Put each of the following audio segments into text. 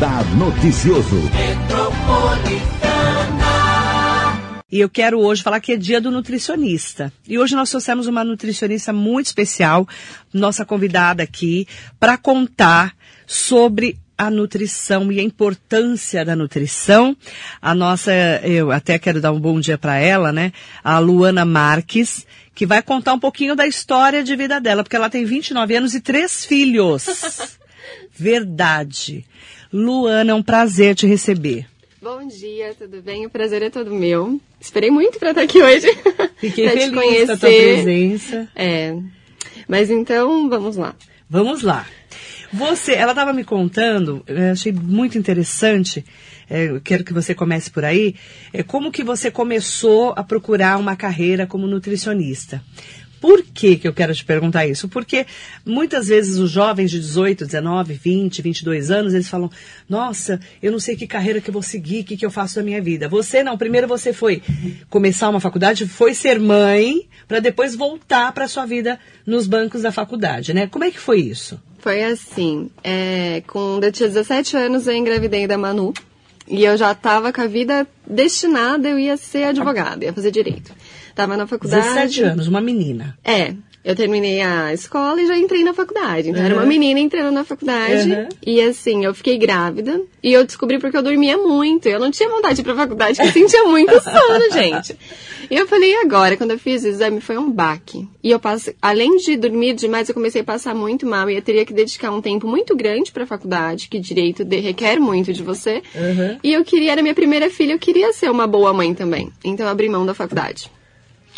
Radar Noticioso. E eu quero hoje falar que é dia do nutricionista. E hoje nós trouxemos uma nutricionista muito especial, nossa convidada aqui, para contar sobre a nutrição e a importância da nutrição. A nossa, eu até quero dar um bom dia para ela, né? A Luana Marques, que vai contar um pouquinho da história de vida dela, porque ela tem 29 anos e três filhos. Verdade. Luana, é um prazer te receber. Bom dia, tudo bem? O prazer é todo meu. Esperei muito para estar aqui hoje. Fiquei feliz com a tua presença. É. Mas então, vamos lá. Vamos lá. Você, ela estava me contando, eu achei muito interessante, é, eu quero que você comece por aí, é, como que você começou a procurar uma carreira como nutricionista. Por que, que eu quero te perguntar isso? Porque muitas vezes os jovens de 18, 19, 20, 22 anos, eles falam, nossa, eu não sei que carreira que eu vou seguir, o que, que eu faço da minha vida. Você não, primeiro você foi começar uma faculdade, foi ser mãe, para depois voltar para sua vida nos bancos da faculdade, né? Como é que foi isso? Foi assim, é, quando eu tinha 17 anos eu engravidei da Manu, e eu já estava com a vida destinada, eu ia ser advogada, ia fazer direito. Tava na faculdade. 17 anos, uma menina. É. Eu terminei a escola e já entrei na faculdade. Então, uhum. era uma menina entrando na faculdade. Uhum. E assim, eu fiquei grávida. E eu descobri porque eu dormia muito. Eu não tinha vontade de ir pra faculdade, porque eu sentia muito sono, gente. E eu falei, e agora? Quando eu fiz o exame, foi um baque. E eu passei, além de dormir demais, eu comecei a passar muito mal. E eu teria que dedicar um tempo muito grande pra faculdade, que direito de, requer muito de você. Uhum. E eu queria, era minha primeira filha, eu queria ser uma boa mãe também. Então, eu abri mão da faculdade.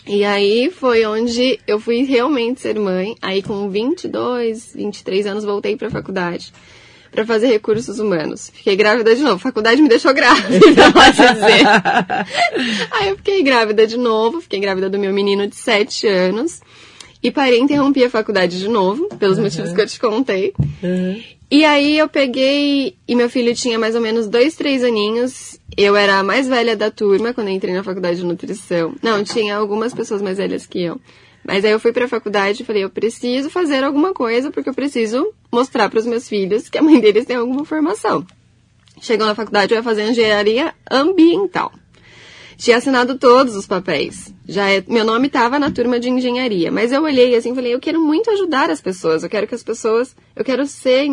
E aí foi onde eu fui realmente ser mãe. Aí com 22, 23 anos voltei para a faculdade para fazer recursos humanos. Fiquei grávida de novo. A faculdade me deixou grávida, pode dizer. aí eu fiquei grávida de novo, fiquei grávida do meu menino de 7 anos. E parei, interrompi a faculdade de novo, pelos uhum. motivos que eu te contei. Uhum. E aí eu peguei, e meu filho tinha mais ou menos dois, três aninhos. Eu era a mais velha da turma quando entrei na faculdade de nutrição. Não, tinha algumas pessoas mais velhas que eu. Mas aí eu fui pra faculdade e falei, eu preciso fazer alguma coisa porque eu preciso mostrar para os meus filhos que a mãe deles tem alguma formação. Chegou na faculdade, eu ia fazer engenharia ambiental. Tinha assinado todos os papéis. Já é, meu nome estava na turma de engenharia, mas eu olhei assim falei, eu quero muito ajudar as pessoas. Eu quero que as pessoas, eu quero ser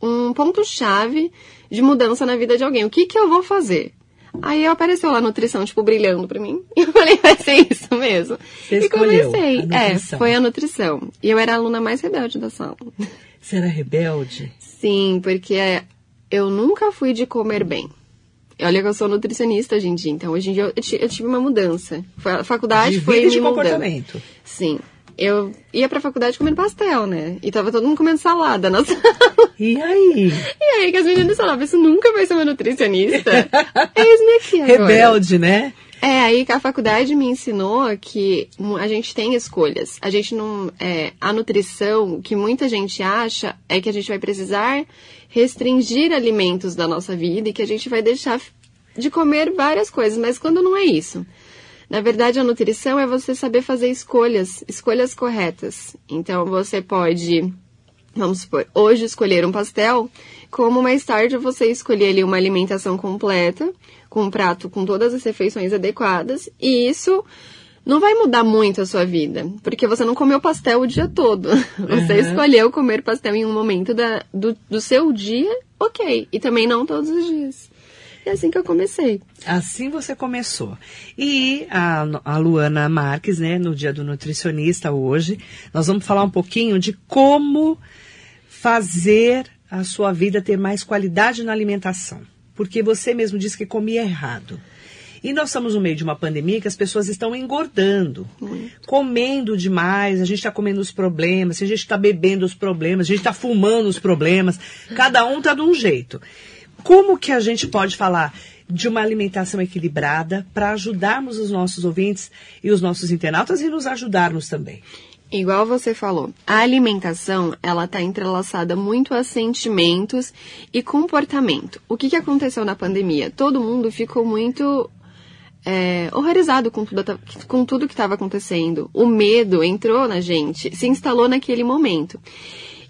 um ponto-chave de mudança na vida de alguém. O que que eu vou fazer? Aí apareceu lá a nutrição, tipo, brilhando pra mim. E eu falei, vai ser isso mesmo. Você e comecei. É, foi a nutrição. E eu era a aluna mais rebelde da sala. Você era rebelde? Sim, porque eu nunca fui de comer bem. Olha que eu sou nutricionista hoje em dia, então hoje em dia eu, eu tive uma mudança. A faculdade de foi vida de comportamento. Sim eu ia pra faculdade comendo pastel, né? E tava todo mundo comendo salada na sala. E aí? E aí que as meninas falavam, isso nunca vai ser uma nutricionista. Eis-me aqui agora. Rebelde, né? É, aí que a faculdade me ensinou que a gente tem escolhas. A gente não. É, a nutrição, o que muita gente acha é que a gente vai precisar restringir alimentos da nossa vida e que a gente vai deixar de comer várias coisas, mas quando não é isso. Na verdade, a nutrição é você saber fazer escolhas, escolhas corretas. Então, você pode, vamos supor, hoje escolher um pastel, como mais tarde você escolher ali uma alimentação completa, com um prato com todas as refeições adequadas, e isso não vai mudar muito a sua vida, porque você não comeu pastel o dia todo. Você uhum. escolheu comer pastel em um momento da, do, do seu dia, ok. E também não todos os dias. É assim que eu comecei. Assim você começou. E a, a Luana Marques, né, no Dia do Nutricionista hoje, nós vamos falar um pouquinho de como fazer a sua vida ter mais qualidade na alimentação. Porque você mesmo disse que comia errado. E nós estamos no meio de uma pandemia que as pessoas estão engordando, Muito. comendo demais, a gente está comendo os problemas, a gente está bebendo os problemas, a gente está fumando os problemas, cada um está de um jeito. Como que a gente pode falar de uma alimentação equilibrada para ajudarmos os nossos ouvintes e os nossos internautas e nos ajudarmos também? Igual você falou, a alimentação ela está entrelaçada muito a sentimentos e comportamento. O que, que aconteceu na pandemia? Todo mundo ficou muito é, horrorizado com tudo, com tudo que estava acontecendo. O medo entrou na gente, se instalou naquele momento.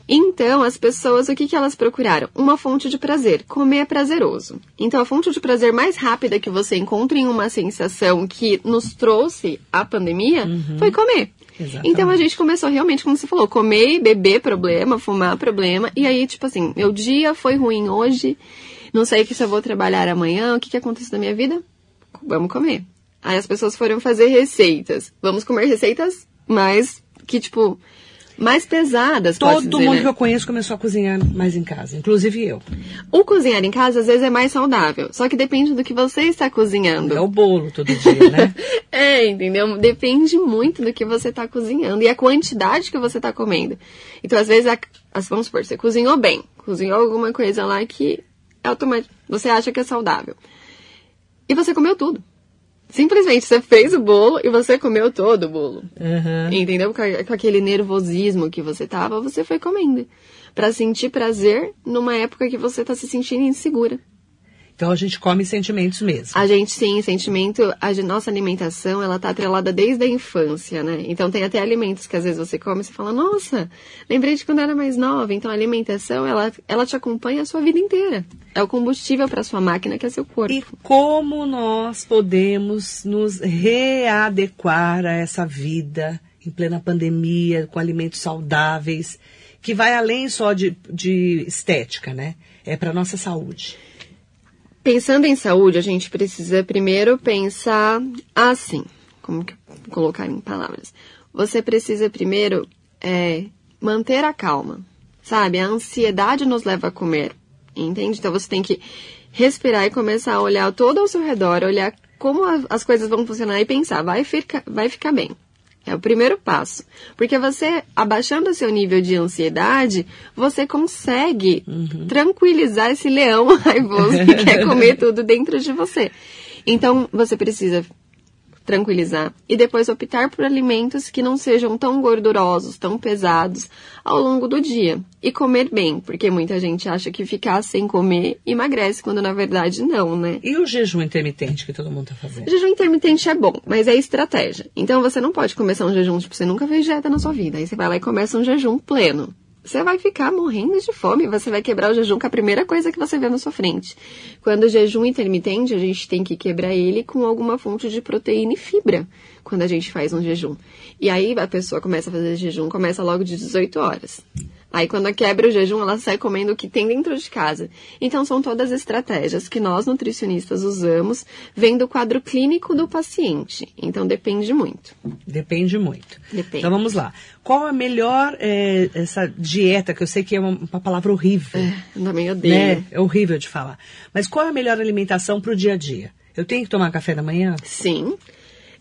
Então, as pessoas, o que, que elas procuraram? Uma fonte de prazer. Comer é prazeroso. Então, a fonte de prazer mais rápida que você encontra em uma sensação que nos trouxe a pandemia uhum. foi comer. Exatamente. Então a gente começou realmente, como você falou, comer, beber problema, fumar problema. E aí, tipo assim, meu dia foi ruim hoje, não sei que se eu vou trabalhar amanhã, o que, que aconteceu na minha vida? Vamos comer. Aí as pessoas foram fazer receitas. Vamos comer receitas mais que, tipo, mais pesadas. Todo dizer, mundo né? que eu conheço começou a cozinhar mais em casa, inclusive eu. O cozinhar em casa às vezes é mais saudável, só que depende do que você está cozinhando. É o bolo todo dia, né? é, entendeu? Depende muito do que você está cozinhando e a quantidade que você está comendo. Então, às vezes, vamos supor, você cozinhou bem, cozinhou alguma coisa lá que é automático, você acha que é saudável. E você comeu tudo. Simplesmente você fez o bolo e você comeu todo o bolo. Uhum. Entendeu? Com, aquele nervosismo que você tava, você foi comendo. para sentir prazer numa época que você tá se sentindo insegura. Então a gente come sentimentos mesmo. A gente sim, sentimento, a nossa alimentação, ela tá atrelada desde a infância, né? Então tem até alimentos que às vezes você come e você fala, nossa, lembrei de quando era mais nova. Então a alimentação, ela, ela te acompanha a sua vida inteira. É o combustível para sua máquina, que é seu corpo. E como nós podemos nos readequar a essa vida em plena pandemia, com alimentos saudáveis, que vai além só de, de estética, né? É para nossa saúde. Pensando em saúde, a gente precisa primeiro pensar assim. Como que colocar em palavras? Você precisa primeiro é, manter a calma, sabe? A ansiedade nos leva a comer, entende? Então você tem que respirar e começar a olhar todo ao seu redor, olhar como as coisas vão funcionar e pensar, vai vai ficar bem. É o primeiro passo. Porque você, abaixando o seu nível de ansiedade, você consegue uhum. tranquilizar esse leão raivoso que quer comer tudo dentro de você. Então, você precisa tranquilizar e depois optar por alimentos que não sejam tão gordurosos, tão pesados ao longo do dia e comer bem, porque muita gente acha que ficar sem comer emagrece, quando na verdade não, né? E o jejum intermitente que todo mundo tá fazendo? O jejum intermitente é bom, mas é estratégia. Então você não pode começar um jejum, tipo, você nunca fez dieta na sua vida, aí você vai lá e começa um jejum pleno você vai ficar morrendo de fome, você vai quebrar o jejum com a primeira coisa que você vê na sua frente. Quando o jejum intermitente, a gente tem que quebrar ele com alguma fonte de proteína e fibra, quando a gente faz um jejum. E aí a pessoa começa a fazer jejum, começa logo de 18 horas. Aí quando quebra o jejum, ela sai comendo o que tem dentro de casa. Então são todas estratégias que nós nutricionistas usamos, vendo o quadro clínico do paciente. Então depende muito. Depende muito. Depende. Então vamos lá. Qual a melhor é, essa dieta que eu sei que é uma, uma palavra horrível? É, eu também odeio. Né? É horrível de falar. Mas qual é a melhor alimentação para o dia a dia? Eu tenho que tomar café da manhã? Sim.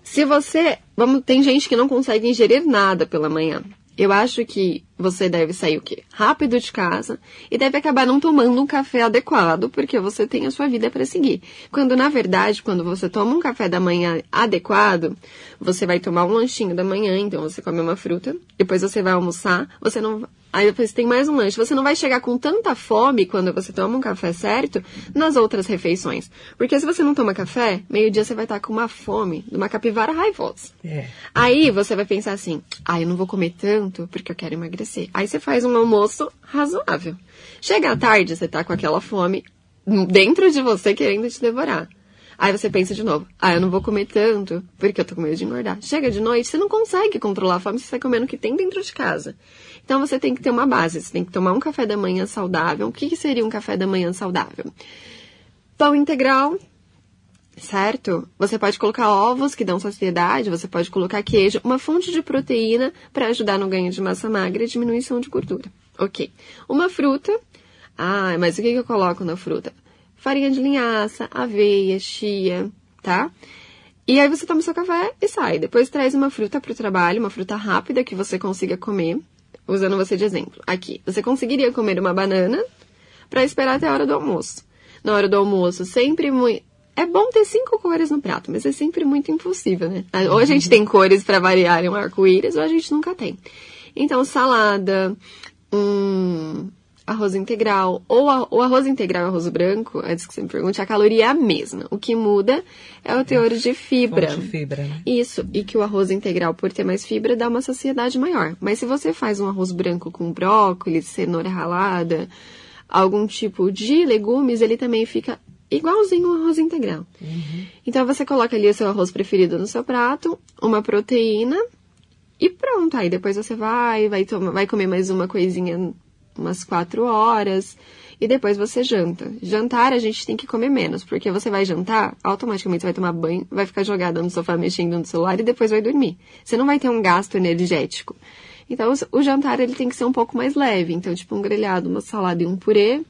Se você, vamos, tem gente que não consegue ingerir nada pela manhã. Eu acho que você deve sair o quê? Rápido de casa e deve acabar não tomando um café adequado, porque você tem a sua vida para seguir. Quando na verdade, quando você toma um café da manhã adequado, você vai tomar um lanchinho da manhã, então você come uma fruta, depois você vai almoçar, você não Aí depois tem mais um lanche. Você não vai chegar com tanta fome quando você toma um café certo nas outras refeições. Porque se você não toma café, meio-dia você vai estar com uma fome de uma capivara raivosa. É. Aí você vai pensar assim: ah, eu não vou comer tanto porque eu quero emagrecer. Aí você faz um almoço razoável. Chega à tarde, você tá com aquela fome dentro de você querendo te devorar. Aí você pensa de novo, ah, eu não vou comer tanto, porque eu tô com medo de engordar. Chega de noite, você não consegue controlar a fome, você está comendo o que tem dentro de casa. Então você tem que ter uma base, você tem que tomar um café da manhã saudável. O que, que seria um café da manhã saudável? Pão integral, certo? Você pode colocar ovos que dão saciedade, você pode colocar queijo, uma fonte de proteína para ajudar no ganho de massa magra e diminuição de gordura. Ok. Uma fruta. Ah, mas o que, eu coloco na fruta? Farinha de linhaça, aveia, chia, tá? E aí você toma seu café e sai. Depois traz uma fruta para o trabalho, uma fruta rápida que você consiga comer usando você de exemplo. Aqui, você conseguiria comer uma banana para esperar até a hora do almoço. Na hora do almoço, sempre muito. É bom ter cinco cores no prato, mas é sempre muito impossível, né? Ou a gente tem cores para variar um arco-íris, ou a gente nunca tem. Então, salada, um arroz integral, ou a, o arroz integral e arroz branco, antes que você me pergunte, a caloria é a mesma. O que muda é o teor de fibra. Fonte de fibra, né? Isso, e que o arroz integral, por ter mais fibra, dá uma saciedade maior. Mas se você faz um arroz branco com brócolis, cenoura ralada, algum tipo de legumes, ele também fica igualzinho um arroz integral. Então você coloca ali o seu arroz preferido no seu prato, uma proteína e pronto. Aí depois você vai, vai, tomar, vai comer mais uma coisinha umas quatro horas e depois você janta. Jantar a gente tem que comer menos, porque você vai jantar, automaticamente você vai tomar banho, vai ficar jogada no sofá mexendo no celular e depois vai dormir. Você não vai ter um gasto energético. Então o jantar ele tem que ser um pouco mais leve. Então, tipo um grelhado, uma salada e um purê,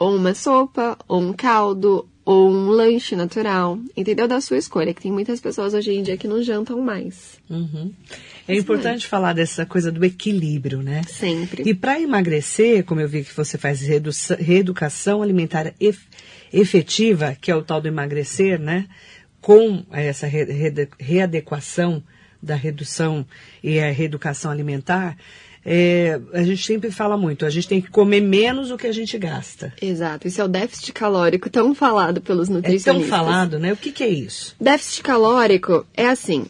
ou uma sopa, ou um caldo, ou um lanche natural, entendeu? Da sua escolha, que tem muitas pessoas hoje em dia que não jantam mais. Uhum. É importante falar dessa coisa do equilíbrio, né? Sempre. E para emagrecer, como eu vi que você faz reedu reeducação alimentar ef efetiva, que é o tal do emagrecer, né? Com essa re re readequação da redução e a reeducação alimentar, é, a gente sempre fala muito, a gente tem que comer menos do que a gente gasta. Exato, isso é o déficit calórico tão falado pelos nutricionistas. É tão falado, né? O que, que é isso? Déficit calórico é assim,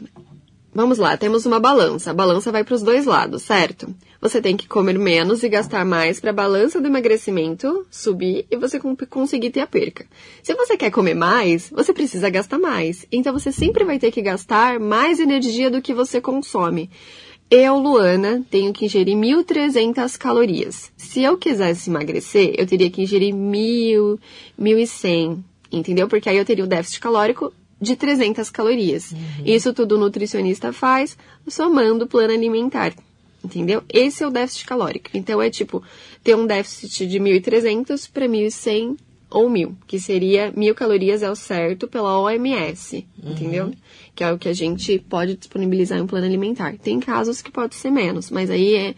Vamos lá, temos uma balança. A balança vai para os dois lados, certo? Você tem que comer menos e gastar mais para a balança do emagrecimento subir e você conseguir ter a perca. Se você quer comer mais, você precisa gastar mais. Então você sempre vai ter que gastar mais energia do que você consome. Eu, Luana, tenho que ingerir 1.300 calorias. Se eu quisesse emagrecer, eu teria que ingerir 1.000, 1.100, entendeu? Porque aí eu teria o déficit calórico de 300 calorias. Uhum. Isso tudo o nutricionista faz somando o plano alimentar. Entendeu? Esse é o déficit calórico. Então é tipo ter um déficit de 1.300 para 1.100 ou 1.000, que seria 1.000 calorias é o certo pela OMS, uhum. entendeu? Que é o que a gente pode disponibilizar em um plano alimentar. Tem casos que pode ser menos, mas aí é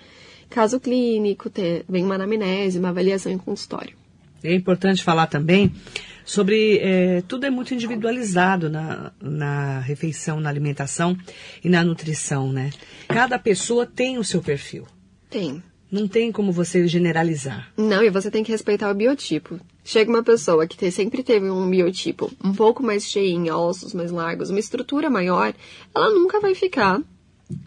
caso clínico, ter, vem uma anamnese, uma avaliação em consultório. É importante falar também sobre é, tudo é muito individualizado na, na refeição, na alimentação e na nutrição, né? Cada pessoa tem o seu perfil. Tem. Não tem como você generalizar. Não, e você tem que respeitar o biotipo. Chega uma pessoa que sempre teve um biotipo um pouco mais cheio, ossos mais largos, uma estrutura maior, ela nunca vai ficar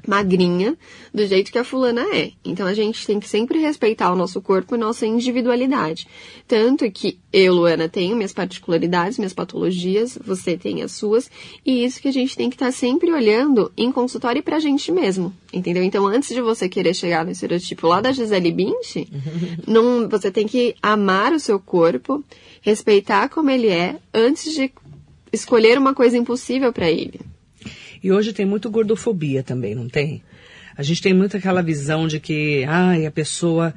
magrinha do jeito que a fulana é. Então a gente tem que sempre respeitar o nosso corpo e nossa individualidade. Tanto que eu, Luana, tenho minhas particularidades, minhas patologias, você tem as suas, e isso que a gente tem que estar tá sempre olhando em consultório pra gente mesmo. Entendeu? Então, antes de você querer chegar no estereotipo lá da Gisele Bündchen, não, você tem que amar o seu corpo, respeitar como ele é, antes de escolher uma coisa impossível para ele. E hoje tem muito gordofobia também, não tem? A gente tem muito aquela visão de que, ai, a pessoa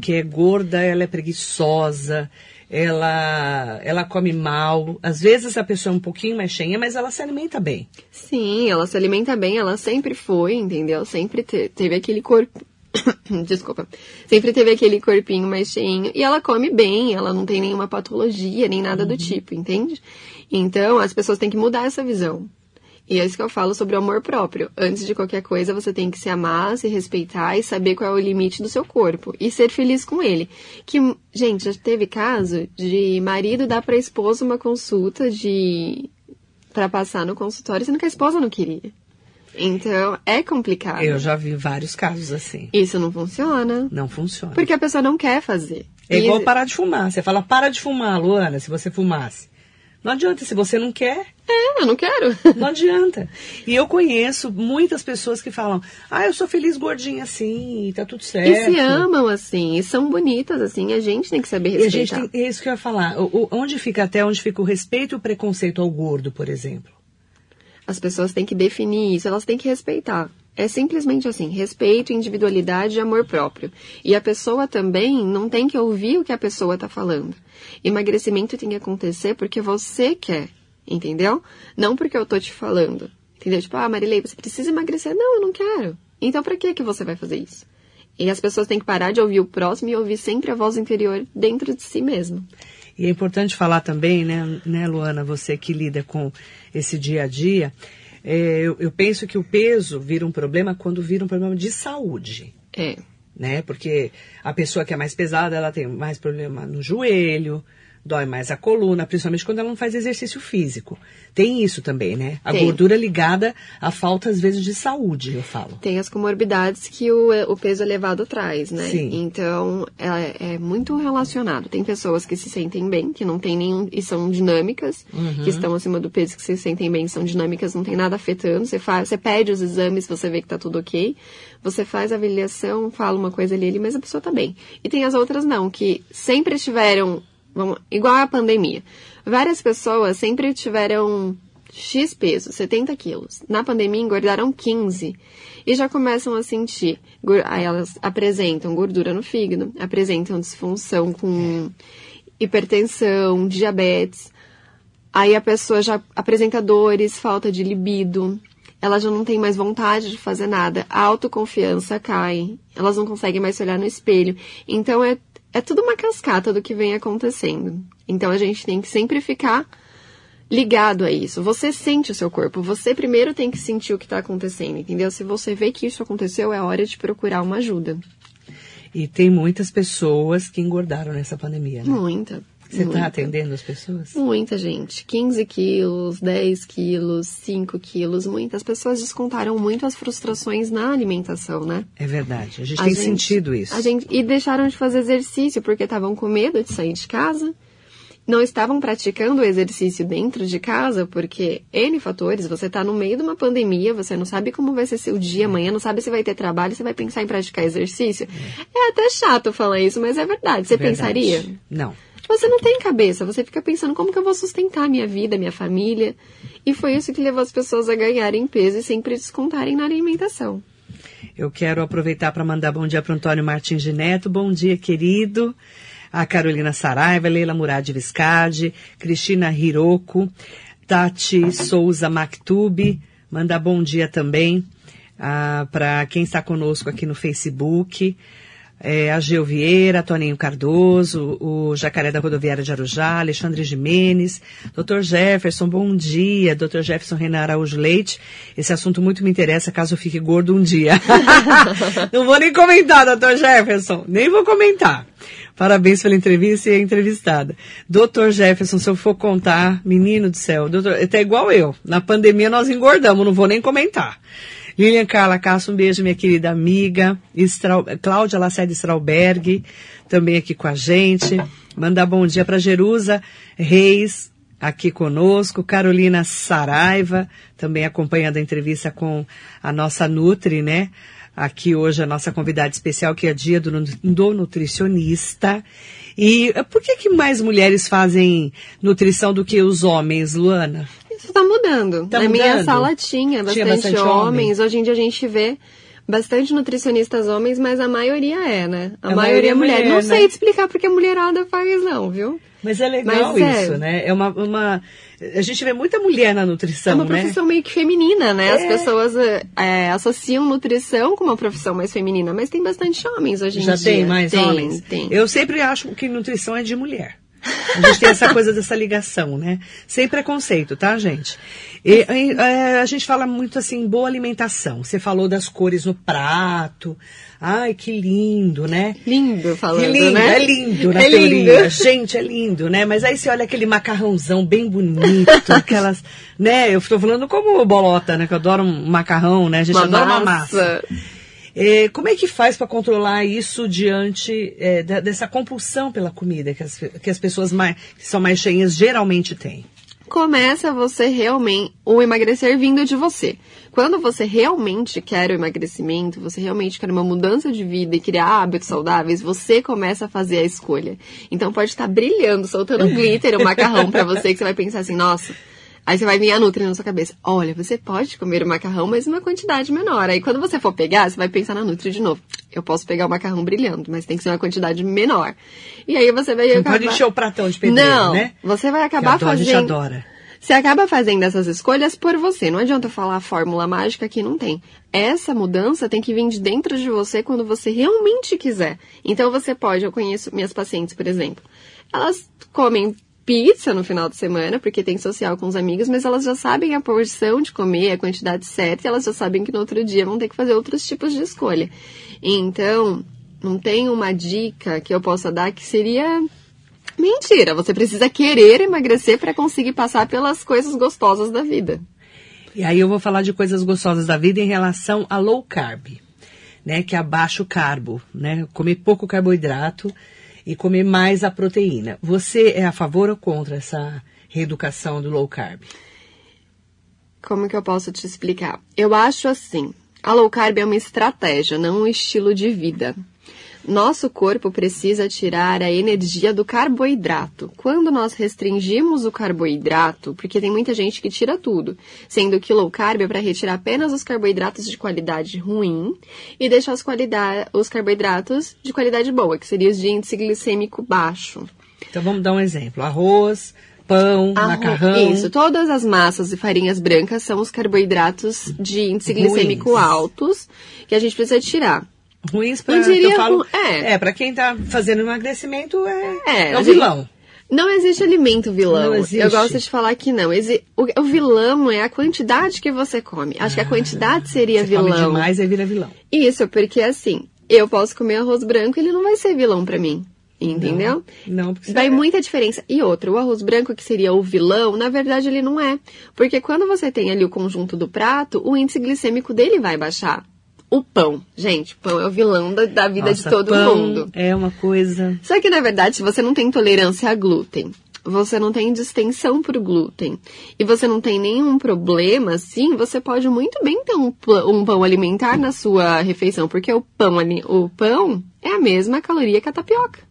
que é gorda, ela é preguiçosa, ela, ela come mal. Às vezes a pessoa é um pouquinho mais cheia, mas ela se alimenta bem. Sim, ela se alimenta bem, ela sempre foi, entendeu? Sempre te, teve aquele corpo. Desculpa. Sempre teve aquele corpinho mais cheinho. E ela come bem, ela não tem nenhuma patologia, nem nada uhum. do tipo, entende? Então, as pessoas têm que mudar essa visão. E é isso que eu falo sobre o amor próprio. Antes de qualquer coisa, você tem que se amar, se respeitar e saber qual é o limite do seu corpo. E ser feliz com ele. Que, gente, já teve caso de marido dar pra esposa uma consulta de. para passar no consultório, sendo que a esposa não queria. Então, é complicado. Eu já vi vários casos assim. Isso não funciona. Não funciona. Porque a pessoa não quer fazer. É igual parar de fumar. Você fala, para de fumar, Luana, se você fumasse. Não adianta, se você não quer. É, eu não quero. Não adianta. E eu conheço muitas pessoas que falam: ah, eu sou feliz gordinha assim, tá tudo certo. E se amam assim, e são bonitas assim, a gente tem que saber respeitar. E a gente tem, é isso que eu ia falar. O, onde fica até onde fica o respeito e o preconceito ao gordo, por exemplo? As pessoas têm que definir isso, elas têm que respeitar. É simplesmente assim, respeito, individualidade e amor próprio. E a pessoa também não tem que ouvir o que a pessoa está falando. Emagrecimento tem que acontecer porque você quer, entendeu? Não porque eu tô te falando. Entendeu? Tipo, ah, Marilei, você precisa emagrecer. Não, eu não quero. Então, para que que você vai fazer isso? E as pessoas têm que parar de ouvir o próximo e ouvir sempre a voz interior dentro de si mesmo. E é importante falar também, né, né Luana, você que lida com esse dia a dia, é, eu, eu, penso que o peso vira um problema quando vira um problema de saúde. É. né? Porque a pessoa que é mais pesada, ela tem mais problema no joelho, dói mais a coluna, principalmente quando ela não faz exercício físico. Tem isso também, né? A Tem. gordura ligada à falta, às vezes, de saúde, eu falo. Tem as comorbidades que o, o peso elevado traz, né? Sim. Então, é, é muito relacionado. Tem pessoas que se sentem bem, que não tem nenhum. e são dinâmicas, Uhum. que estão acima do peso, que se sentem bem, são dinâmicas, não tem nada afetando. Você, faz, você pede os exames, você vê que tá tudo ok. Você faz a avaliação, fala uma coisa ali, ali, mas a pessoa tá bem. E tem as outras não, que sempre estiveram. Vamos, igual a pandemia. Várias pessoas sempre tiveram X peso, 70 quilos. Na pandemia engordaram 15 e já começam a sentir. Aí elas apresentam gordura no fígado, apresentam disfunção com hipertensão, diabetes. Aí a pessoa já apresenta dores, falta de libido, ela já não tem mais vontade de fazer nada, a autoconfiança cai, elas não conseguem mais se olhar no espelho. Então é, é tudo uma cascata do que vem acontecendo. Então a gente tem que sempre ficar ligado a isso. Você sente o seu corpo, você primeiro tem que sentir o que está acontecendo, entendeu? Se você vê que isso aconteceu, é hora de procurar uma ajuda. E tem muitas pessoas que engordaram nessa pandemia, né? Muita. Você muita. tá atendendo as pessoas? Muita gente. 15 quilos, 10 quilos, 5 quilos. Muitas pessoas descontaram muito as frustrações na alimentação, né? É verdade. A gente A tem gente- sentido isso. A gente, e deixaram de fazer exercício porque estavam com medo de sair de casa. Não estavam praticando o exercício dentro de casa porque N fatores, você tá no meio de uma pandemia, você não sabe como vai ser seu dia amanhã, não sabe se vai ter trabalho, você vai pensar em praticar exercício. É até chato falar isso, mas é verdade. Você Verdade. pensaria? Não. Você não tem cabeça, você fica pensando como que eu vou sustentar minha vida, minha família. E foi isso que levou as pessoas a ganharem peso e sempre descontarem na alimentação. Eu quero aproveitar para mandar bom dia para Antônio Martins de Neto. Bom dia, querido. A Carolina Saraiva, Leila Murad Viscardi, Cristina Hiroko, Tati Souza Mactube. Mandar bom dia também para quem está conosco aqui no Facebook. É, a Geu Vieira, Toninho Cardoso, o Jacaré da Rodoviária de Arujá, Alexandre Jimenez, Dr. Jefferson, bom dia, Dr. Jefferson Renan Araújo Leite. Esse assunto muito me interessa caso eu fique gordo um dia. Não vou nem comentar, Dr. Jefferson, nem vou comentar. Parabéns pela entrevista e a entrevistada. Doutor Jefferson, se eu for contar, menino do céu, doutor, até igual eu. Na pandemia nós engordamos, não vou nem comentar. Lilian Carla Castro, um beijo, minha querida amiga. Strau, Cláudia Lacerda Strauberg, também aqui com a gente. Mandar bom dia para Jerusa Reis, aqui conosco. Carolina Saraiva, também acompanhando a entrevista com a nossa Nutri, né? Aqui hoje a nossa convidada especial, que é dia do, do nutricionista. E eh, por que, que mais mulheres fazem nutrição do que os homens, Luana? Isso tá mudando. Tá Na minha mudando? sala tinha bastante, bastante homem? homens. Hoje em dia a gente vê bastante nutricionistas homens, mas a maioria é, né? A, A maioria, maioria é mulher. mulher, Não né? sei te explicar porque a mulherada faz, não, viu? Mas é legal Mas é. isso, né? É uma, uma. A gente vê muita mulher na nutrição, É uma né? profissão meio que feminina, né? As É. pessoas é, é, associam nutrição com uma profissão mais feminina, mas tem bastante homens hoje em Já dia. tem mais tem, homens? Tem. Eu sempre acho que nutrição é de mulher. A gente tem essa coisa dessa ligação, né? Sem preconceito, tá, gente? E, é, a gente fala muito assim, boa alimentação. Você falou das cores no prato. Ai, que lindo, né? Lindo falando, Que lindo, né? é lindo na É teoria. lindo. Gente, é lindo, né? Mas aí você olha aquele macarrãozão bem bonito, aquelas, né? Eu estou falando como bolota, né? Que eu adoro um macarrão, né? A gente Uma adora uma massa. É, como é que faz para controlar isso diante é, da- dessa compulsão pela comida que as, que as pessoas mais, que são mais cheias geralmente têm? Começa você realmente o emagrecer vindo de você. Quando você realmente quer o emagrecimento, você realmente quer uma mudança de vida e criar hábitos saudáveis, você começa a fazer a escolha. Então pode estar brilhando, soltando glitter o macarrão pra você que você vai pensar assim, nossa. Aí você vai vir a Nutri na sua cabeça. Olha, você pode comer o macarrão, mas uma quantidade menor. Aí quando você for pegar, você vai pensar na Nutri de novo. Eu posso pegar o macarrão brilhando, mas tem que ser uma quantidade menor. E aí você vai Não acabar... pode encher o pratão de pedreiro, Não, né? você vai acabar adora, A gente fazendo... adora. Você acaba fazendo essas escolhas por você. Não adianta falar a fórmula mágica que não tem. Essa mudança tem que vir de dentro de você quando você realmente quiser. Então você pode, eu conheço minhas pacientes, por exemplo. Elas comem pizza no final de semana, porque tem social com os amigos, mas elas já sabem a porção de comer, a quantidade certa, e elas já sabem que no outro dia vão ter que fazer outros tipos de escolha. Então, Não tem uma dica que eu possa dar que seria mentira. Você precisa querer emagrecer para conseguir passar pelas coisas gostosas da vida. E aí eu vou falar de coisas gostosas da vida em relação a low carb, né? Que é baixo carbo, né? Comer pouco carboidrato e comer mais a proteína. Você é a favor ou contra essa reeducação do low carb? Como que eu posso te explicar? Eu acho assim, a low carb é uma estratégia, não um estilo de vida. Nosso corpo precisa tirar a energia do carboidrato. Quando nós restringimos o carboidrato, porque tem muita gente que tira tudo, sendo que low carb é para retirar apenas os carboidratos de qualidade ruim e deixar os, os carboidratos de qualidade boa, que seria os de índice glicêmico baixo. Então vamos dar um exemplo: arroz, pão, macarrão. Isso, todas as massas e farinhas brancas são os carboidratos de índice glicêmico Ruins. altos que a gente precisa tirar. Ruins para eu falo, é, é para quem tá fazendo emagrecimento é, é, é o vilão. Não existe alimento vilão. Eu gosto de falar que não. O, o, vilão é a quantidade que você come. Acho ah, que a ah, quantidade seria você vilão. Come demais, aí vira vilão. Isso, porque assim, eu posso comer arroz branco, ele não vai ser vilão para mim. Entendeu? Não, não porque Vai é. muita diferença. E outra, o arroz branco, que seria o vilão, na verdade ele não é. Porque quando você tem ali o conjunto do prato, o índice glicêmico dele vai baixar o pão. Gente, pão é o vilão da, da vida Nossa, de todo mundo. É uma coisa. Só que, na verdade, se você não tem intolerância a glúten, você não tem distensão por glúten e você não tem nenhum problema, assim, você pode muito bem ter um, um pão alimentar na sua refeição, porque o pão, o pão é a mesma caloria que a tapioca.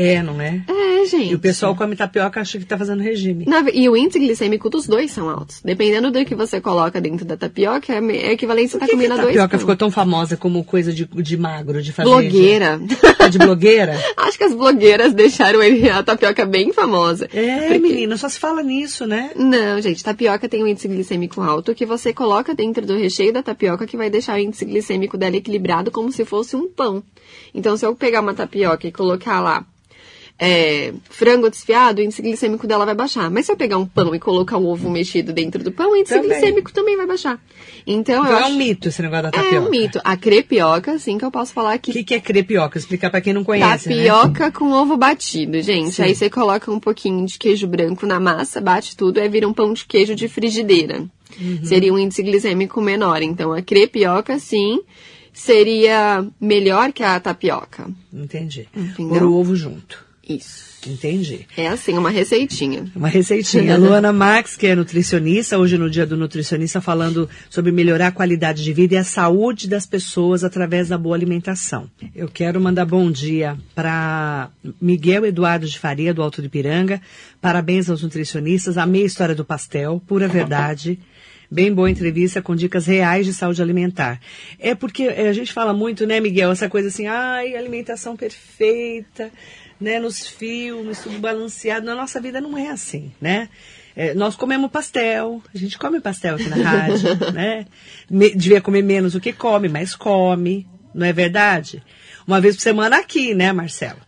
É, não é? É, gente. E o pessoal come tapioca acha que tá fazendo regime. Na, e o índice glicêmico dos dois são altos. Dependendo do que você coloca dentro da tapioca, é, é equivalente a você tá comendo dois. A tapioca ficou tão famosa como coisa de, de magro, de fazer. Blogueira. É de blogueira? Acho que as blogueiras deixaram a tapioca bem famosa. É, porque... menina, só se fala nisso, né? Não, gente, tapioca tem um índice glicêmico alto que você coloca dentro do recheio da tapioca que vai deixar o índice glicêmico dela equilibrado como se fosse um pão. Então, se eu pegar uma tapioca e colocar lá é, frango desfiado, o índice glicêmico dela vai baixar. Mas se eu pegar um pão e colocar um ovo mexido dentro do pão, o índice também. glicêmico também vai baixar. Então, então é acho... um mito esse negócio da tapioca. É um mito. A crepioca, sim, que eu posso falar que... O que, que, é crepioca? Explicar para quem não conhece, né? Tapioca né? com ovo batido, gente. Sim. Aí você coloca um pouquinho de queijo branco na massa, bate tudo, aí vira um pão de queijo de frigideira. Uhum. Seria um índice glicêmico menor. Então, a crepioca, sim, seria melhor que a tapioca. Entendi. Entendeu? Por o ovo junto. Isso. Entendi. É assim, uma receitinha. Uma receitinha. Luana Max, que é nutricionista, hoje no Dia do Nutricionista, falando sobre melhorar a qualidade de vida e a saúde das pessoas através da boa alimentação. Eu quero mandar bom dia para Miguel Eduardo de Faria, do Alto de Piranga. Parabéns aos nutricionistas. Amei a história do pastel, pura verdade. Bem boa entrevista com dicas reais de saúde alimentar. É porque eh, a gente fala muito, né, Miguel, essa coisa assim, ai, alimentação perfeita né, nos filmes, tudo balanceado. Na nossa vida não é assim, né? É, nós comemos pastel, a gente come pastel aqui na rádio, né? Me, devia comer menos do que come, mas come, não é verdade? Uma vez por semana aqui, né, Marcelo?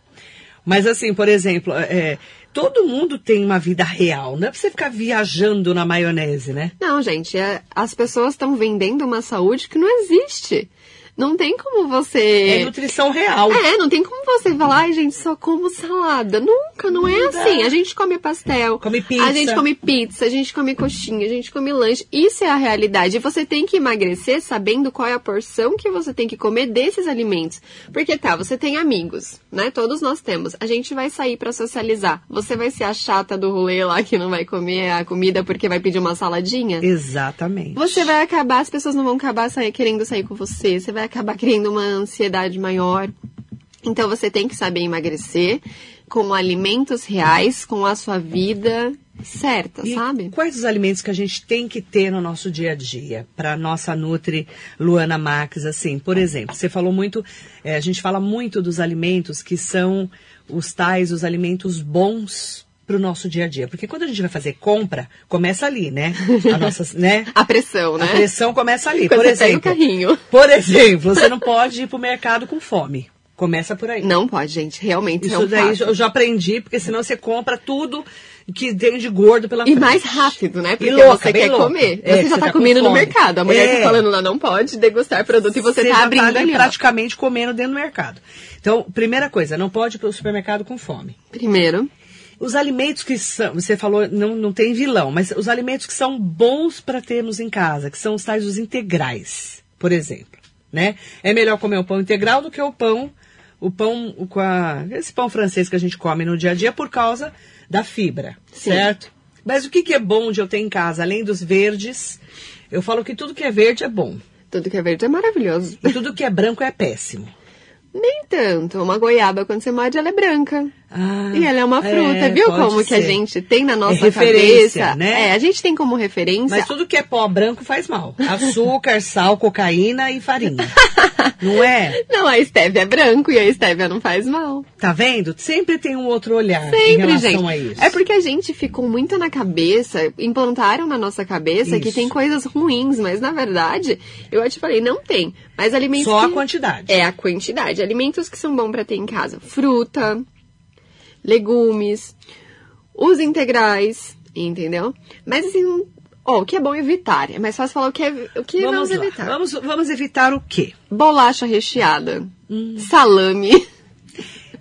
Mas assim, por exemplo, é, todo mundo tem uma vida real, não é pra você ficar viajando na maionese, né? Não, gente, é, as pessoas estão vendendo uma saúde que não existe. Não tem como você. É nutrição real. É, não tem como você falar, ai, gente, só como salada. Não é assim. A gente come pastel. Come pizza. A gente come pizza, a gente come coxinha, a gente come lanche. Isso é a realidade. E você tem que emagrecer sabendo qual é a porção que você tem que comer desses alimentos. Porque tá, você tem amigos, né? Todos nós temos. A gente vai sair para socializar. Você vai ser a chata do rolê lá que não vai comer a comida porque vai pedir uma saladinha? Exatamente. Você vai acabar, as pessoas não vão acabar sair, querendo sair com você. Você vai vai acabar criando uma ansiedade maior. Então você tem que saber emagrecer com alimentos reais, com a sua vida certa, e sabe? Quais os alimentos que a gente tem que ter no nosso dia a dia para nossa nutri Luana Max, assim, por exemplo, você falou muito, é, a gente fala muito dos alimentos que são os tais, os alimentos bons para o nosso dia a dia. Porque quando a gente vai fazer compra, começa ali, né? A, nossa, né? a pressão, né? A pressão começa ali. Quando por exemplo, carrinho. Por exemplo, você não pode ir para o mercado com fome Começa por aí. Não pode, gente. Realmente Isso é um daí fato. eu já aprendi, porque senão você compra tudo que tem de gordo pela E frente. mais rápido, né? Porque louca, você quer louca. comer. É, você já você tá, tá com comendo no fome. mercado. A mulher É. tá falando lá, não pode degustar produto e você, tá já abrindo ali ó. praticamente comendo dentro do mercado. Então, primeira coisa, não pode ir para o supermercado com fome. Primeiro, Os alimentos que são, você falou, não, não tem vilão, mas os alimentos que são bons para termos em casa, que são os tais os integrais, por exemplo, né? É melhor comer o pão integral do que o pão, o pão com a, esse pão francês que a gente come no dia a dia por causa da fibra, Sim. certo? Mas o que, que é bom de eu ter em casa, além dos verdes? Eu falo que tudo que é verde é bom. tudo que é verde é maravilhoso. E tudo que é branco é péssimo. Nem tanto. Uma goiaba, quando você morde, ela é branca. Ah, E ela é uma fruta, é, viu como que a ser. gente tem na nossa referência, cabeça? né? É, a gente tem como referência. Mas tudo que é pó branco faz mal. Açúcar, sal, cocaína e farinha. Não é? Não, a stevia é branco e a stevia não faz mal. Tá vendo? Sempre tem um outro olhar em Sempre, relação gente. a isso. É porque a gente ficou muito na cabeça, implantaram na nossa cabeça que Isso. tem coisas ruins, mas na verdade, eu te falei, não tem. Mas alimentos Só a que- quantidade. É a quantidade. Alimentos que são bons pra ter em casa: fruta, legumes, os integrais, entendeu? Mas assim, ó, o que é bom evitar. É mais fácil falar o que, é, o que Vamos vamos lá. evitar. Vamos, vamos evitar o quê? Bolacha recheada, Hum. salame.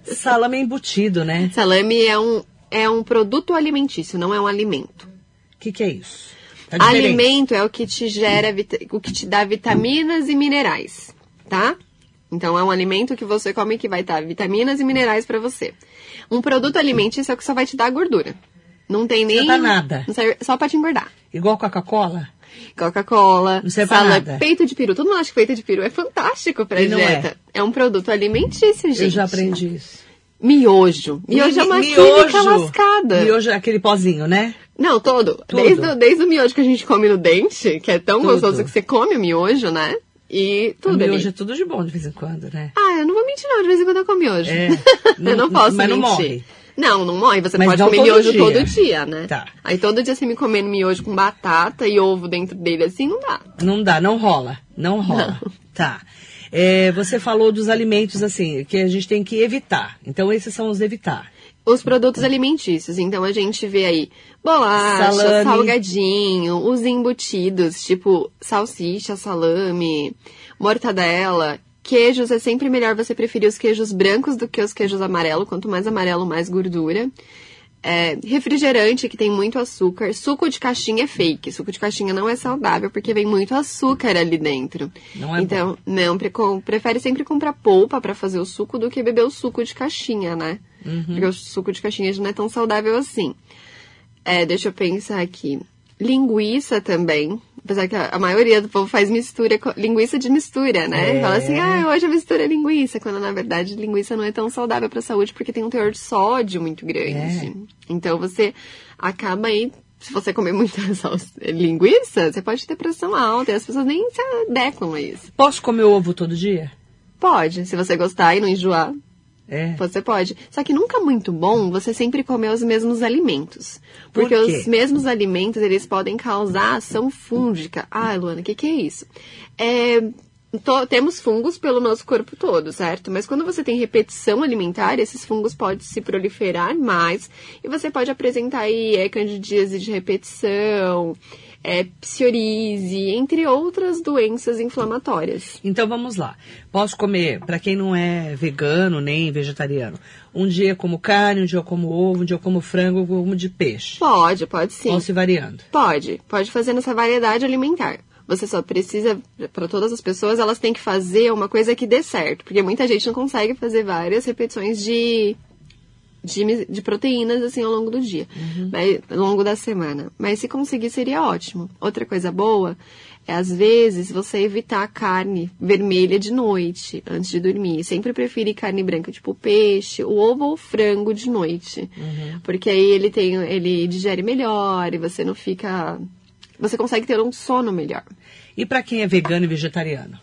Salame embutido, né? Salame é um, é um produto alimentício, não é um alimento. O que, que é isso? Tá. Alimento é o que te gera, o que te dá vitaminas e minerais, tá? Então é um alimento que você come que vai dar vitaminas e minerais pra você. Um produto alimentício é o que só vai te dar gordura. Não tem nem. Não dá nada. Não serve, só pra te engordar. Igual Coca-Cola? Coca-Cola, Não serve nada. peito de peru. Todo mundo acha que peito de peru é fantástico pra E não dieta. É. um produto alimentício, gente. Eu já aprendi isso. Miojo. Miojo é uma Mi- química lascada. Miojo é aquele pozinho, né? Não, todo. Tudo. Desde, o- desde o miojo que a gente come no dente, que é tão Tudo. gostoso que você come o miojo, né? E tudo miojo ali. é tudo de bom de vez em quando, né? Ah, eu não vou mentir não, de vez em quando eu como miojo. É. eu não Não- posso mas não mentir. morre. Não, não morre. Você Mas pode não comer todo miojo dia. todo dia, né? Tá. Aí todo dia você me comendo miojo com batata e ovo dentro dele assim, não dá. Não dá, não rola. Não rola. Tá. É, você falou dos alimentos, assim, que a gente tem que evitar. Então, esses são os evitar. Os produtos alimentícios. Então a gente vê aí bolacha, Salame. salgadinho, os embutidos, tipo salsicha, salame, mortadela. Queijos é sempre melhor você preferir os queijos brancos do que os queijos amarelo. Quanto mais amarelo, mais gordura. É, refrigerante, que tem muito açúcar. Suco de caixinha é fake. Suco de caixinha não é saudável porque vem muito açúcar ali dentro. Não é então, não, pre- com- prefere sempre comprar polpa pra fazer o suco do que beber o suco de caixinha, né? Porque o suco de caixinha não é tão saudável assim. É, deixa eu pensar aqui. Linguiça também. Apesar que a, a maioria do povo faz mistura, linguiça de mistura, né? É. Fala assim, ah, hoje a mistura é linguiça. Quando na verdade linguiça não é tão saudável pra saúde porque tem um teor de sódio muito grande. É. Então você acaba aí, se você comer muita linguiça, você pode ter pressão alta e as pessoas nem se adequam a isso. Posso comer ovo todo dia? Pode, se você gostar e não enjoar, É. você pode. Só que nunca muito bom você sempre comer os mesmos alimentos. Por Porque quê? os mesmos alimentos, eles podem causar ação fúngica. Ah, Luana, o que, que é isso? É, to- temos fungos pelo nosso corpo todo, certo? Mas quando você tem repetição alimentar, esses fungos podem se proliferar mais e você pode apresentar aí é, candidíase de repetição, é, psoríase, entre outras doenças inflamatórias. Então vamos lá. Posso comer, para quem não é vegano nem vegetariano, um dia eu como carne, um dia eu como ovo, um dia eu como frango, um dia como de peixe. Pode, pode sim. Posso ir variando. Pode, pode fazer nessa variedade alimentar. Você só precisa, para todas as pessoas, elas têm que fazer uma coisa que dê certo. Porque muita gente não consegue fazer várias repetições de, de, de proteínas assim ao longo do dia, mas, ao longo da semana. Mas se conseguir, seria ótimo. Outra coisa boa é, às vezes, você evitar a carne vermelha de noite, antes de dormir. Sempre prefere carne branca, tipo peixe, o ovo ou frango de noite. Porque aí ele tem, ele digere melhor e você não fica. Você consegue ter um sono melhor. E para quem é vegano e vegetariano?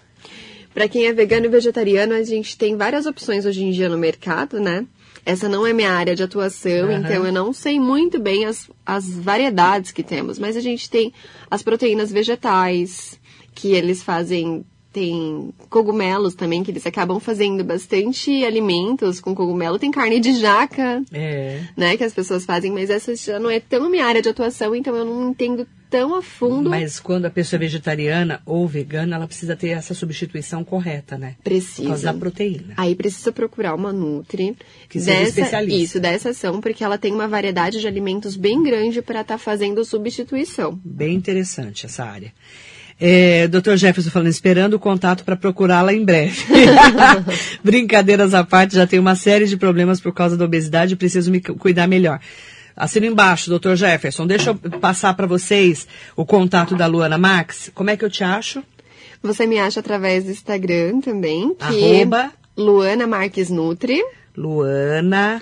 Para quem é vegano e vegetariano, a gente tem várias opções hoje em dia no mercado, né? Essa não é minha área de atuação, Aham. então eu não sei muito bem as, as variedades que temos, mas a gente tem as proteínas vegetais, que eles fazem tem cogumelos também, que eles acabam fazendo bastante alimentos com cogumelo. Tem carne de jaca, É. né, que as pessoas fazem, mas essa já não é tão minha área de atuação, então eu não entendo tão a fundo. Mas quando a pessoa é vegetariana ou vegana, ela precisa ter essa substituição correta, né? Por causa Precisa. da proteína. Aí precisa procurar uma Nutri Que seja dessa, especialista. Isso, dessa ação, porque ela tem uma variedade de alimentos bem grande para estar fazendo substituição. Bem interessante essa área. É, Dr. Jefferson falando, esperando o contato para procurá-la em breve. Brincadeiras à parte, já tenho uma série de problemas por causa da obesidade e preciso me cu- cuidar melhor. Assina embaixo, Dr. Jefferson. Deixa eu passar para vocês o contato da Luana Max. Como é que eu te acho? Você me acha através do Instagram também, que Arroba Luana Marques Nutri. Luana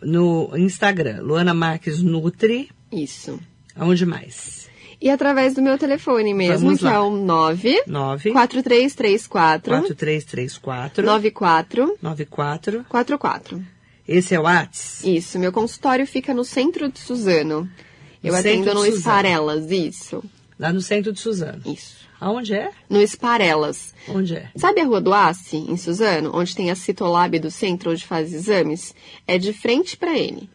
no Instagram. Luana Marques Nutri. Isso. Aonde mais? E através do meu telefone mesmo, Vamos que lá. é o 9 9 4334 4334 94 94. 44. Esse é o Whats? Isso, meu consultório fica no centro de Suzano. Eu No atendo no. Esparelas, isso. Lá no centro de Suzano. Isso. Aonde é? No Esparelas. Onde é? Sabe a Rua do Ace, em Suzano, onde tem a Citolab do centro, onde faz exames? É de frente pra ele.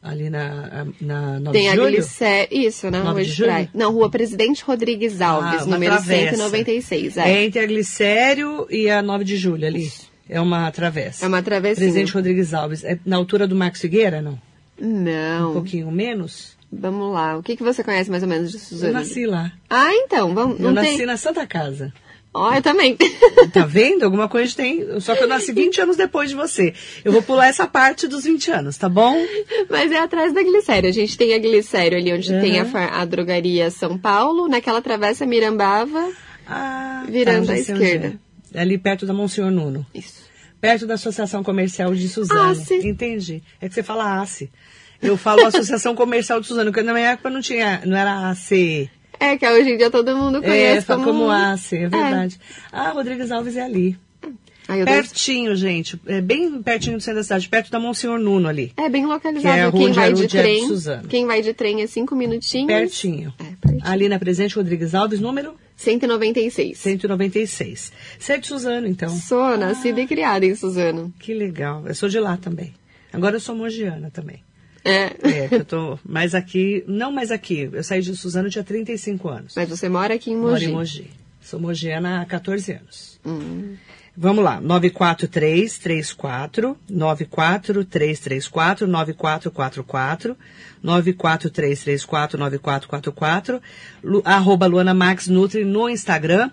Ali na, na 9 Tem a glicé... Isso, na 9 Rua de de julho? Não, Rua Presidente Rodrigues Alves, Ah, número travessa. 196. É. É. entre a Glicério e a 9 de julho ali. É uma travessa. É uma travessinha. Presidente Rodrigues Alves. É na altura do Marcos Figueira, não? Um Não. pouquinho menos? Vamos lá. O que, que você conhece mais ou menos de Eu Suzano? nasci lá. Ah, então. Vamos, Eu nasci tem... na Santa Casa. Ó, eu também. Tá vendo? Alguma coisa tem. Só que eu nasci 20 anos depois de você. Eu vou pular essa parte dos 20 anos, tá bom? Mas é atrás da Glicério. A gente tem a Glicério ali onde Uhum. tem a, a drogaria São Paulo. Naquela travessa Mirambava. Ah, Virando já à esquerda. É. É ali perto da Monsenhor Nuno. Isso. Perto da Associação Comercial de Suzano. Ace. Entendi. É que você fala ACE. Eu falo Associação Comercial de Suzano, porque na minha época não tinha, não era ACE. É que hoje em dia todo mundo É, conhece fala como... como ACE, é verdade. Ah, Rodrigues Alves é ali. Eu dou- Pertinho, gente. É bem pertinho do centro da cidade, perto da Monsenhor Nuno ali. É bem Que é localizado. Quem vai de de trem, Suzano. quem vai de trem é cinco minutinhos. Pertinho. É, pertinho. Ali na Presidente Rodrigues Alves, número 196. 196. Você é de Suzano, então. Sou nascida e criada em Suzano. Que legal. Eu sou de lá também. Agora eu sou mogiana também. É. É, eu tô mais aqui, não mais aqui. Eu saí de Suzano tinha 35 anos. Mas você mora aqui em Moro Mogi. em Mogi. Sou mogiana há 14 anos. Hum. Vamos lá, 94334 94334 9444 94334 9444 Lu, arroba Luana Max Nutri no Instagram.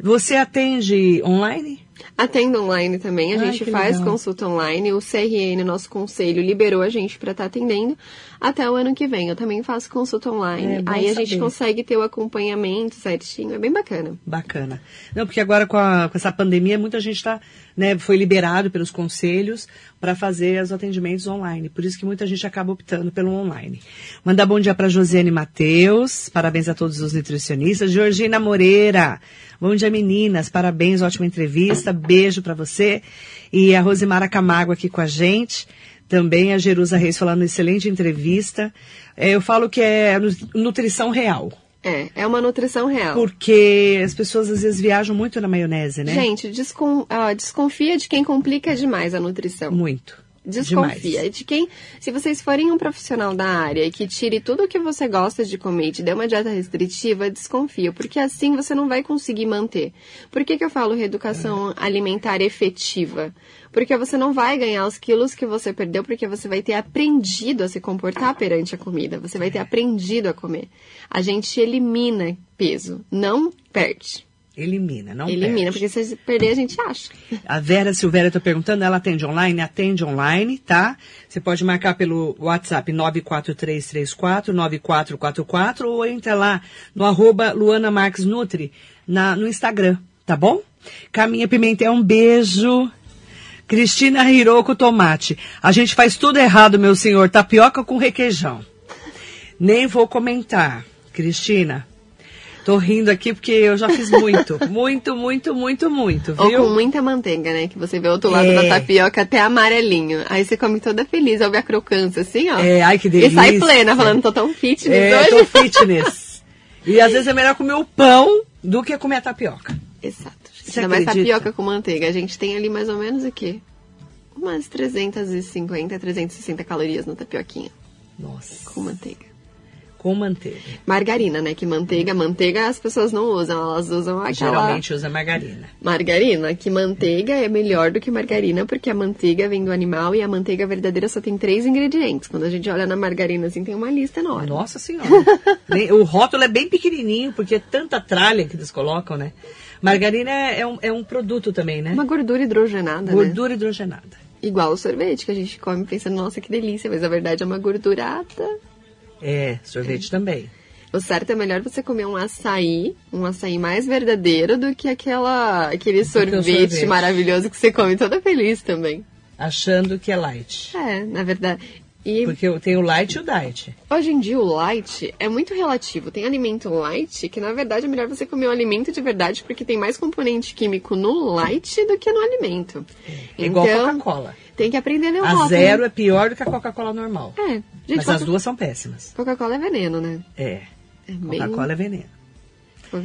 Você atende online? Atendo online também, a Ai, gente faz legal. consulta online. O CRN, nosso conselho, liberou a gente para estar atendendo até o ano que vem. Eu também faço consulta online. É, Aí a gente consegue ter o acompanhamento certinho, é bem bacana. Bacana. Não, porque agora com, a- com essa pandemia, muita gente tá, né, foi liberado pelos conselhos para fazer os atendimentos online. Por isso que muita gente acaba optando pelo online. Mandar bom dia para Josiane Matheus. Parabéns a todos os nutricionistas. Georgina Moreira. Bom dia, meninas. Parabéns, ótima entrevista. Beijo para você. E a Rosimara Camargo aqui com a gente. Também a Jerusa Reis falando excelente entrevista. É, eu falo que é nu- nutrição real. É, é uma nutrição real. Porque as pessoas às vezes viajam muito na maionese, né? Gente, descon- ah, desconfia de quem complica demais a nutrição. Muito. Desconfia Demais. de quem. Se vocês forem um profissional da área e que tire tudo o que você gosta de comer e te dê uma dieta restritiva, desconfia, porque assim você não vai conseguir manter. Por que, que eu falo reeducação alimentar efetiva? Porque você não vai ganhar os quilos que você perdeu, porque você vai ter aprendido a se comportar perante a comida, você vai ter aprendido a comer. A gente elimina peso, não perde. Elimina, não elimina, perde. porque se perder a gente acha. A Vera Silvéria está perguntando, ela atende online? Atende online, tá? Você pode marcar pelo WhatsApp 94334 9444 ou entra lá no arroba Luana Marques Nutri na, no Instagram, tá bom? Caminha Pimentel, um beijo. Cristina Hiroko Tomate. A gente faz tudo errado, meu senhor. Tapioca com requeijão. Nem vou comentar. Cristina, tô rindo aqui porque eu já fiz muito. muito, muito, muito, muito, Ou viu? com muita manteiga, né? Que você vê o outro lado É. da tapioca até amarelinho. Aí você come toda feliz, ouve a crocância assim, ó. É, ai que E delícia. sai plena, falando, tô tão fitness É, hoje. tô fitness. E às vezes é melhor comer o pão do que comer a tapioca. Exato, Você Ainda mais acredita? tapioca com manteiga. A gente tem ali mais ou menos o quê? Umas 350, 360 calorias na tapioquinha Nossa. com manteiga. Com manteiga. Margarina, né? Que manteiga, manteiga as pessoas não usam, elas usam aquela Geralmente usa margarina. margarina, que manteiga é melhor do que margarina, porque a manteiga vem do animal e a manteiga verdadeira só tem três ingredientes. Quando a gente olha na margarina, assim, tem uma lista enorme. Nossa senhora. O rótulo é bem pequenininho, porque é tanta tralha que eles colocam, né? Margarina é, é um, é um produto também, né? Uma gordura hidrogenada, né? Gordura hidrogenada. Igual o sorvete, que a gente come pensando, nossa, que delícia, mas na verdade é uma gordurada. É, sorvete também. O certo é melhor você comer um açaí, um açaí mais verdadeiro do que aquela, aquele sorvete, sorvete. maravilhoso que você come toda feliz também. Achando que é light. É, na verdade. E Porque eu tenho o light e o diet. hoje em dia o light é muito relativo. Tem alimento light que na verdade é melhor você comer um alimento de verdade porque tem mais componente químico no light do que no alimento. É igual Então, Coca-Cola. Tem que aprender a o A rótulo. zero é pior do que a Coca-Cola normal. É, gente, Mas as duas são péssimas. Coca-Cola é veneno, né? É. É bem- Coca-Cola é veneno.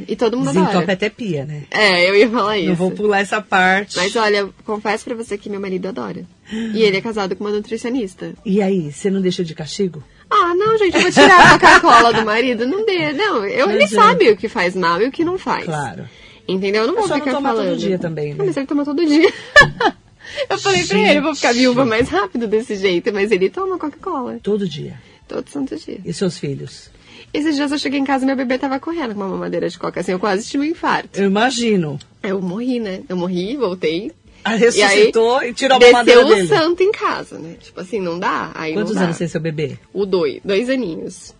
E todo mundo adora. até pia, né? É, eu ia falar isso. Não vou pular essa parte. Mas olha, confesso pra você que meu marido adora. E ele é casado com uma nutricionista. E aí, você não deixa de castigo? Ah, não, gente, eu vou tirar a Coca-Cola do marido. Não dê, não. Eu, ele é. sabe o que faz mal e o que não faz. Claro. Entendeu? Eu não É vou só não ficar tomar todo falando. dia também, né? Não, Mas ele toma todo dia. eu falei pra ele, eu vou ficar Gente. viúva mais rápido desse jeito. Mas ele toma Coca-Cola. Todo dia. Todo santo dia. E seus filhos? Esses dias eu cheguei em casa e meu bebê tava correndo com uma mamadeira de coca. Assim, eu quase tive um infarto. Eu imagino. Eu morri, né? Eu morri, voltei. Ah, ressuscitou e, tirou a desceu mamadeira o dele. santo em casa, né? Tipo assim, não dá. Aí Quantos dá. anos tem seu bebê? O dois, dois aninhos.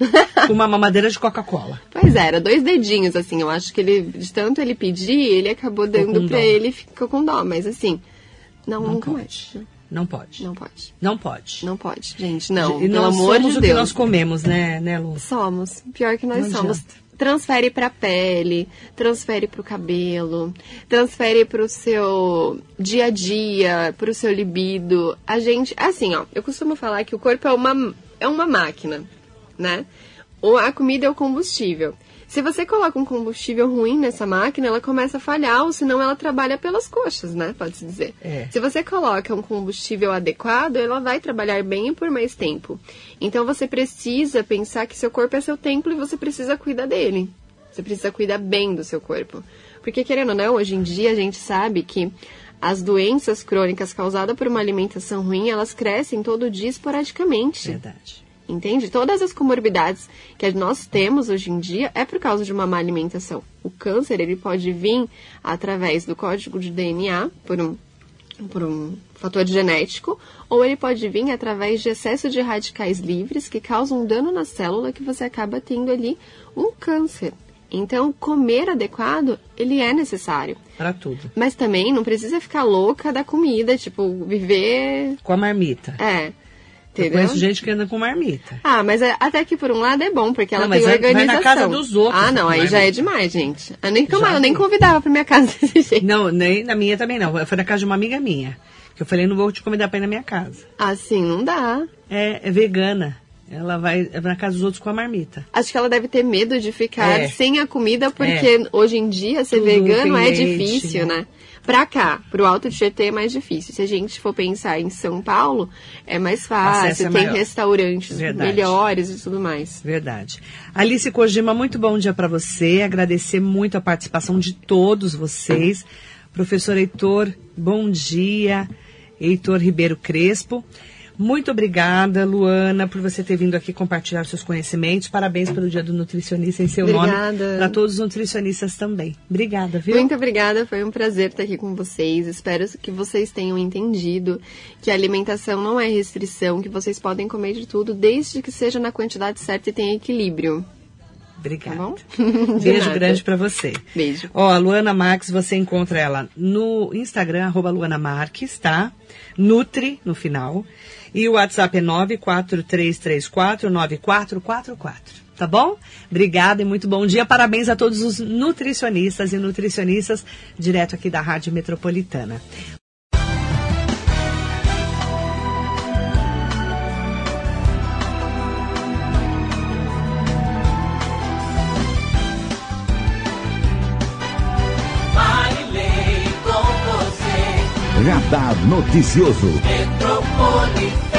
Uma mamadeira de Coca-Cola. Pois é, era dois dedinhos, assim. Eu acho que ele, de tanto ele pedir, ele acabou dando pra dó. ele e ficou com dó. Mas assim, não, Não nunca pode. mais. Não pode. Não pode. Não pode. Não pode, gente. Não, e pelo nós amor somos de o que Deus. nós comemos, né, né, Lu? Somos. Pior que nós Não somos. adianta. Transfere pra pele, transfere pro cabelo, transfere pro seu dia a dia, pro seu libido. A gente, assim, ó, eu costumo falar que o corpo é uma, é uma máquina, né? A comida é o combustível. Se você coloca um combustível ruim nessa máquina, ela começa a falhar, ou senão ela trabalha pelas coxas, né? Pode-se dizer. É. Se você coloca um combustível adequado, ela vai trabalhar bem por mais tempo. Então você precisa pensar que seu corpo é seu templo e você precisa cuidar dele. Você precisa cuidar bem do seu corpo. Porque, querendo ou não, hoje em dia a gente sabe que as doenças crônicas causadas por uma alimentação ruim, elas crescem todo dia esporadicamente. Verdade. Entende? Todas as comorbidades que nós temos hoje em dia é por causa de uma má alimentação. O câncer, ele pode vir através do código de DNA, por um, por um fator genético, ou ele pode vir através de excesso de radicais livres que causam um dano na célula que você acaba tendo ali um câncer. Então, comer adequado, ele é necessário. Para tudo. Mas também não precisa ficar louca da comida, tipo, viver... Com a marmita. É, Eu entendeu? conheço gente que anda com marmita. Ah, mas é- até que por um lado é bom, porque ela Não, mas tem vai- vai na organização. casa dos outros, Ah, não, aí é já é demais, gente. Eu nem, Já eu nem convidava pra minha casa desse jeito. Não, nem na minha também não. Foi na casa de uma amiga minha. Que eu falei, não vou te convidar pra ir na minha casa. Assim, não dá. É, é vegana. Ela vai é na casa dos outros com a marmita. Acho que ela deve ter medo de ficar É. sem a comida, porque hoje em dia ser Tudo vegano tem é leite, difícil, né? né? Pra cá, pro Alto Tietê é mais difícil. Se a gente for pensar em São Paulo, é mais Acesso fácil, é tem maior. restaurantes Verdade. melhores e tudo mais. Verdade. Alice Kojima, muito bom dia para você. Agradecer muito a participação de todos vocês. Professor Heitor, bom dia. Heitor Ribeiro Crespo. Muito obrigada, Luana, por você ter vindo aqui compartilhar seus conhecimentos. Parabéns pelo Dia do Nutricionista em seu Obrigada. nome. Para todos os nutricionistas também. Obrigada, viu? Muito obrigada, foi um prazer estar aqui com vocês. Espero que vocês tenham entendido que a alimentação não é restrição, que vocês podem comer de tudo, desde que seja na quantidade certa e tenha equilíbrio. Obrigada. Tá Beijo nada. grande para você. Beijo. Ó, a Luana Marques, você encontra ela no Instagram, arroba Luana Marques, tá? Nutri, no final. E o WhatsApp é 943349444, tá bom? Obrigada e muito bom dia. Parabéns a todos os nutricionistas e nutricionistas direto aqui da Rádio Metropolitana. Radar Noticioso. 我的